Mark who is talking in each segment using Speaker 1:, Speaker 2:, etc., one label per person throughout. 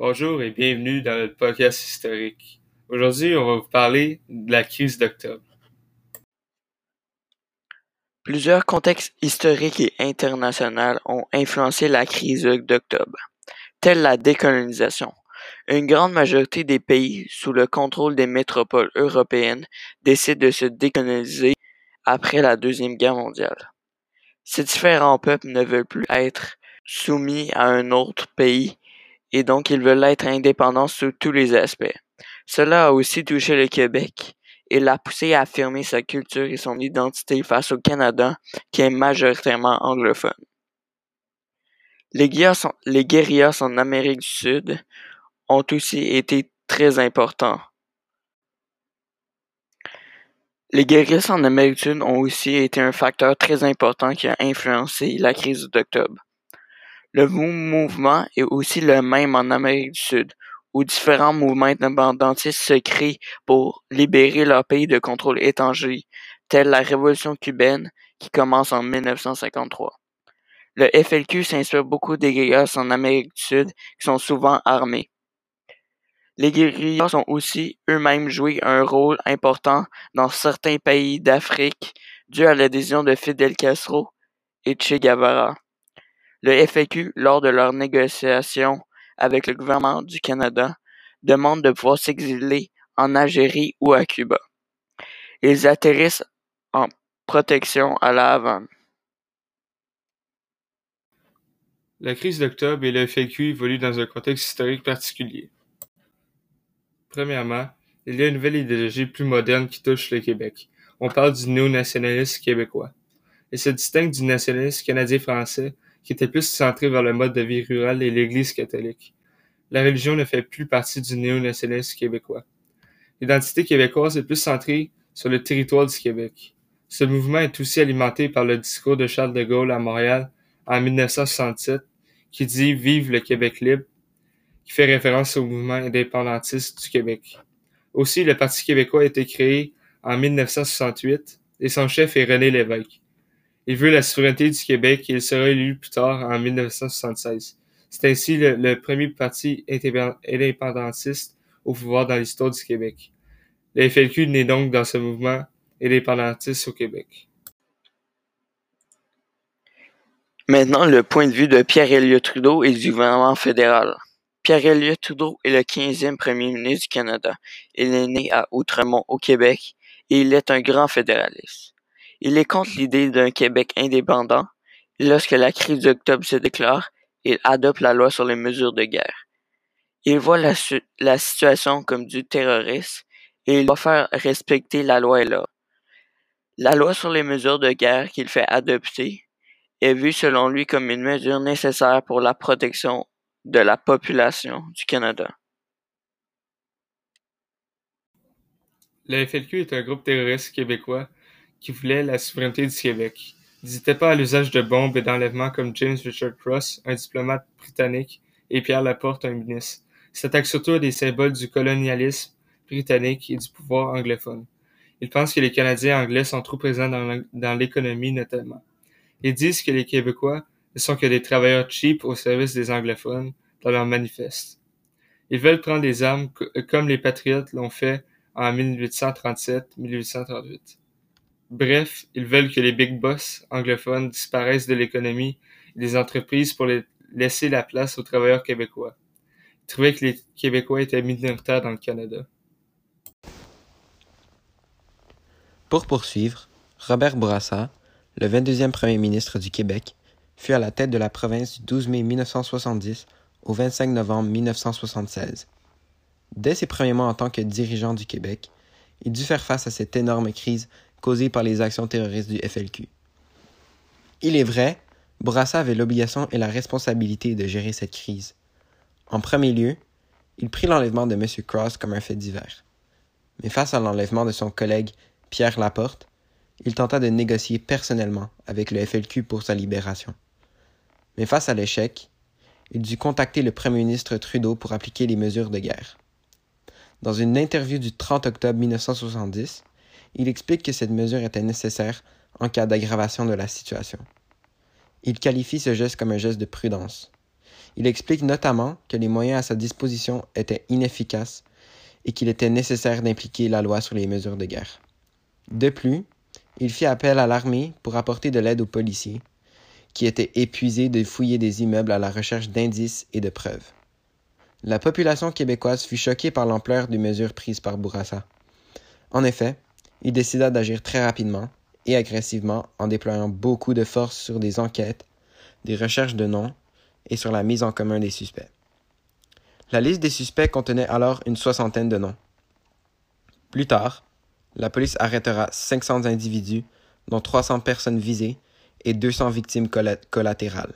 Speaker 1: Bonjour et bienvenue dans le podcast historique. Aujourd'hui, on va vous parler de la crise d'octobre.
Speaker 2: Plusieurs contextes historiques et internationaux ont influencé la crise d'octobre, telle la décolonisation. Une grande majorité des pays sous le contrôle des métropoles européennes décident de se décoloniser après la Deuxième Guerre mondiale. Ces différents peuples ne veulent plus être soumis à un autre pays et donc ils veulent être indépendants sur tous les aspects. Cela a aussi touché le Québec et l'a poussé à affirmer sa culture et son identité face au Canada, qui est majoritairement anglophone. Les guérillas, en Amérique du Sud ont aussi été très importants. Les guérillas en Amérique du Sud ont aussi été un facteur très important qui a influencé la crise d'octobre. Le mouvement est aussi le même en Amérique du Sud, où différents mouvements indépendantistes se créent pour libérer leur pays de contrôle étranger, telle la Révolution cubaine qui commence en 1953. Le FLQ s'inspire beaucoup des guérillas en Amérique du Sud qui sont souvent armés. Les guérillas ont aussi eux-mêmes joué un rôle important dans certains pays d'Afrique dû à l'adhésion de Fidel Castro et Che Guevara. Le FAQ, lors de leurs négociations avec le gouvernement du Canada, demande de pouvoir s'exiler en Algérie ou à Cuba. Ils atterrissent en protection à La Havane.
Speaker 1: La crise d'octobre et le FAQ évoluent dans un contexte historique particulier. Premièrement, il y a une nouvelle idéologie plus moderne qui touche le Québec. On parle du néo-nationalisme québécois. Il se distingue du nationalisme canadien-français qui était plus centré vers le mode de vie rural et l'Église catholique. La religion ne fait plus partie du néo-nationalisme québécois. L'identité québécoise est plus centrée sur le territoire du Québec. Ce mouvement est aussi alimenté par le discours de Charles de Gaulle à Montréal en 1967 qui dit Vive le Québec libre, qui fait référence au mouvement indépendantiste du Québec. Aussi, le Parti québécois a été créé en 1968 et son chef est René Lévesque. Il veut la souveraineté du Québec et il sera élu plus tard en 1976. C'est ainsi le, premier parti indépendantiste au pouvoir dans l'histoire du Québec. Le FLQ naît donc dans ce mouvement indépendantiste au Québec.
Speaker 2: Maintenant, le point de vue de Pierre Elliott Trudeau et du gouvernement fédéral. Pierre Elliott Trudeau est le 15e premier ministre du Canada. Il est né à Outremont, au Québec, et il est un grand fédéraliste. Il est contre l'idée d'un Québec indépendant lorsque la crise d'octobre se déclare, il adopte la loi sur les mesures de guerre. Il voit la, situation comme du terrorisme et il doit faire respecter la loi et l'ordre. La loi sur les mesures de guerre qu'il fait adopter est vue selon lui comme une mesure nécessaire pour la protection de la population du Canada.
Speaker 1: Le FLQ est un groupe terroriste québécois qui voulait la souveraineté du Québec. N'étaient pas à l'usage de bombes et d'enlèvements comme James Richard Cross, un diplomate britannique, et Pierre Laporte, un ministre. Ils s'attaquent surtout à des symboles du colonialisme britannique et du pouvoir anglophone. Ils pensent que les Canadiens anglais sont trop présents dans l'économie notamment. Ils disent que les Québécois ne sont que des travailleurs cheap au service des anglophones dans leur manifeste. Ils veulent prendre des armes comme les patriotes l'ont fait en 1837-1838. Bref, ils veulent que les big boss anglophones disparaissent de l'économie et des entreprises pour laisser la place aux travailleurs québécois. Ils trouvaient que les Québécois étaient minoritaires dans le Canada.
Speaker 3: Pour poursuivre, Robert Bourassa, le 22e premier ministre du Québec, fut à la tête de la province du 12 mai 1970 au 25 novembre 1976. Dès ses premiers mois en tant que dirigeant du Québec, il dut faire face à cette énorme crise causée par les actions terroristes du FLQ. Il est vrai, Bourassa avait l'obligation et la responsabilité de gérer cette crise. En premier lieu, il prit l'enlèvement de M. Cross comme un fait divers. Mais face à l'enlèvement de son collègue Pierre Laporte, il tenta de négocier personnellement avec le FLQ pour sa libération. Mais face à l'échec, il dut contacter le Premier ministre Trudeau pour appliquer les mesures de guerre. Dans une interview du 30 octobre 1970, il explique que cette mesure était nécessaire en cas d'aggravation de la situation. Il qualifie ce geste comme un geste de prudence. Il explique notamment que les moyens à sa disposition étaient inefficaces et qu'il était nécessaire d'impliquer la loi sur les mesures de guerre. De plus, il fit appel à l'armée pour apporter de l'aide aux policiers, qui étaient épuisés de fouiller des immeubles à la recherche d'indices et de preuves. La population québécoise fut choquée par l'ampleur des mesures prises par Bourassa. En effet, il décida d'agir très rapidement et agressivement en déployant beaucoup de forces sur des enquêtes, des recherches de noms et sur la mise en commun des suspects. La liste des suspects contenait alors une soixantaine de noms. Plus tard, la police arrêtera 500 individus, dont 300 personnes visées et 200 victimes collatérales.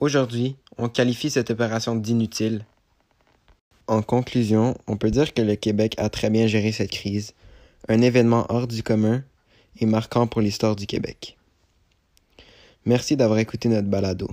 Speaker 3: Aujourd'hui, on qualifie cette opération d'inutile. En conclusion, on peut dire que le Québec a très bien géré cette crise, un événement hors du commun et marquant pour l'histoire du Québec. Merci d'avoir écouté notre balado.